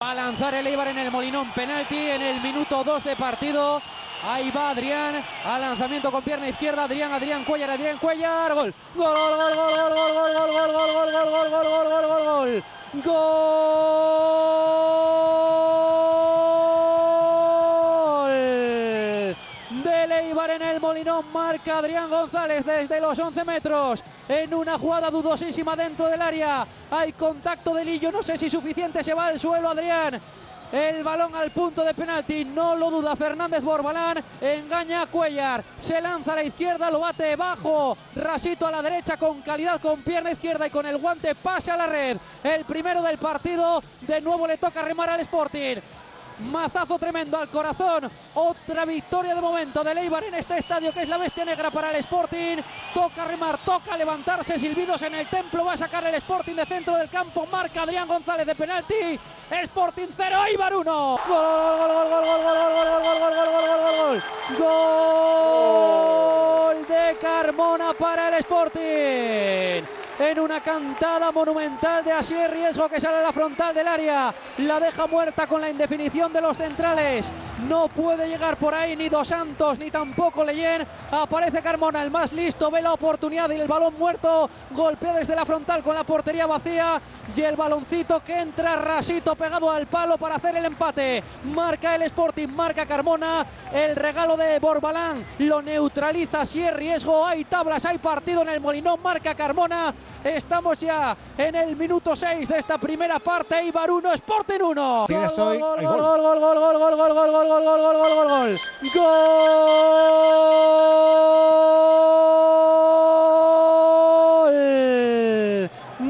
Va a lanzar el Eibar en el Molinón, penalti en el minuto 2 de partido. Ahí va Adrián, al lanzamiento con pierna izquierda, Adrián, Adrián Cuellar, Adrián Cuellar, gol. Gol, gol, gol, gol, gol, gol, gol, gol, gol, gol, gol, gol, gol, gol, gol, gol, En el Molinón, marca Adrián González desde los 11 metros, en una jugada dudosísima dentro del área, hay contacto de Lillo, no sé si suficiente, se va al suelo Adrián, el balón al punto de penalti, no lo duda Fernández Borbalán, engaña a Cuellar, se lanza a la izquierda, lo bate bajo, rasito a la derecha con calidad, con pierna izquierda y con el guante pasa a la red. El primero del partido, de nuevo le toca remar al Sporting. Mazazo tremendo al corazón. Otra victoria de momento de Leibar en este estadio que es la bestia negra para el Sporting. Toca remar, toca levantarse. Silbidos en el templo. Va a sacar el Sporting de centro del campo. Marca Adrián González de penalti. Sporting 0, Eibar 1. Gol, gol, gol, gol, gol, gol, gol, gol, gol, gol, gol, gol, gol, gol. Gol de Carmona para el Sporting en una cantada monumental de Asier Riesgo que sale a la frontal del área. La deja muerta con la indefinición de los centrales. No puede llegar por ahí ni Dos Santos ni tampoco Leyen. Aparece Carmona, el más listo, ve la oportunidad y el balón muerto. Golpea desde la frontal con la portería vacía y el baloncito que entra rasito pegado al palo para hacer el empate. Marca el Sporting, marca Carmona. El regalo de Borbalán lo neutraliza Asier Riesgo. Hay tablas, hay partido en el Molinón. Marca Carmona. Estamos ya en el minuto 6 de esta primera parte. Eibar 1, Sporting 1. Sí, estoy. Gol, gol, gol. gol, gol, gol, gol, gol, gol, gol, gol, gol, gol, gol, gol, gol. Gol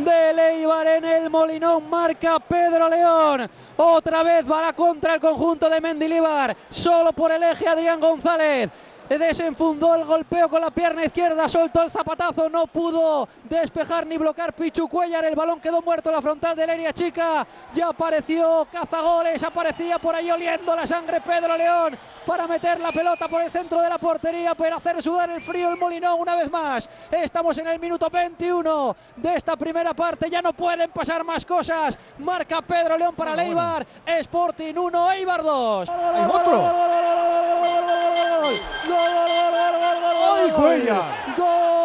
del Eibar en el Molinón. Marca Pedro León. Otra vez va la contra el conjunto de Mendilibar. Solo por el eje Adrián González. Desenfundó el golpeo con la pierna izquierda, soltó el zapatazo, no pudo despejar ni bloquear Pichu Cuellar. El balón quedó muerto en la frontal del área chica. Ya apareció Cazagoles, aparecía por ahí oliendo la sangre Pedro León para meter la pelota por el centro de la portería, pero hacer sudar el frío el Molinón una vez más. Estamos en el minuto 21 de esta primera parte, ya no pueden pasar más cosas. Marca Pedro León para Leibar, Sporting 1, Eibar 2. Hay otro. ゴールゴールゴ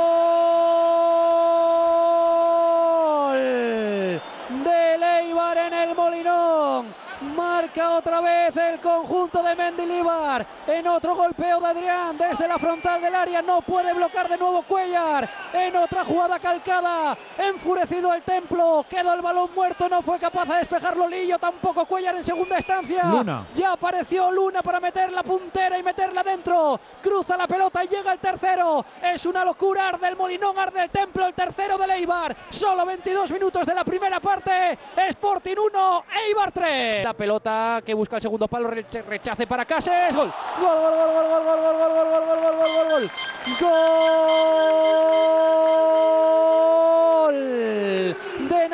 Marca otra vez el conjunto de Mendilibar. En otro golpeo de Adrián desde la frontal del área. No puede bloquear de nuevo Cuellar. En otra jugada calcada. Enfurecido el templo. Quedó el balón muerto. No fue capaz de despejarlo Lillo. Tampoco Cuellar en segunda instancia. Luna. Ya apareció Luna para meter la puntera y meterla dentro. Cruza la pelota y llega el tercero. Es una locura. Arde el Molinón, arde el templo. El tercero de Eibar. Solo 22 minutos de la primera parte. Sporting 1, Eibar 3. La pelota que busca el segundo palo. Rechace para Cases. Gol, gol, gol, gol, gol, gol, gol, gol, gol, gol, gol, gol, gol, gol. Gol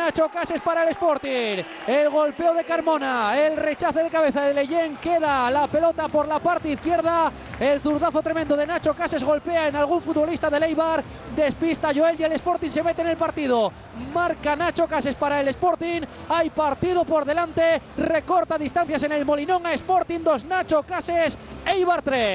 Nacho Cases para el Sporting. El golpeo de Carmona, el rechace de cabeza de Leyen, queda la pelota por la parte izquierda. El zurdazo tremendo de Nacho Cases golpea en algún futbolista de Leibar. Despista Joel y el Sporting se mete en el partido. Marca Nacho Cases para el Sporting. Hay partido por delante. Recorta distancias en el Molinón a Sporting 2. Nacho Cases, Eibar 3.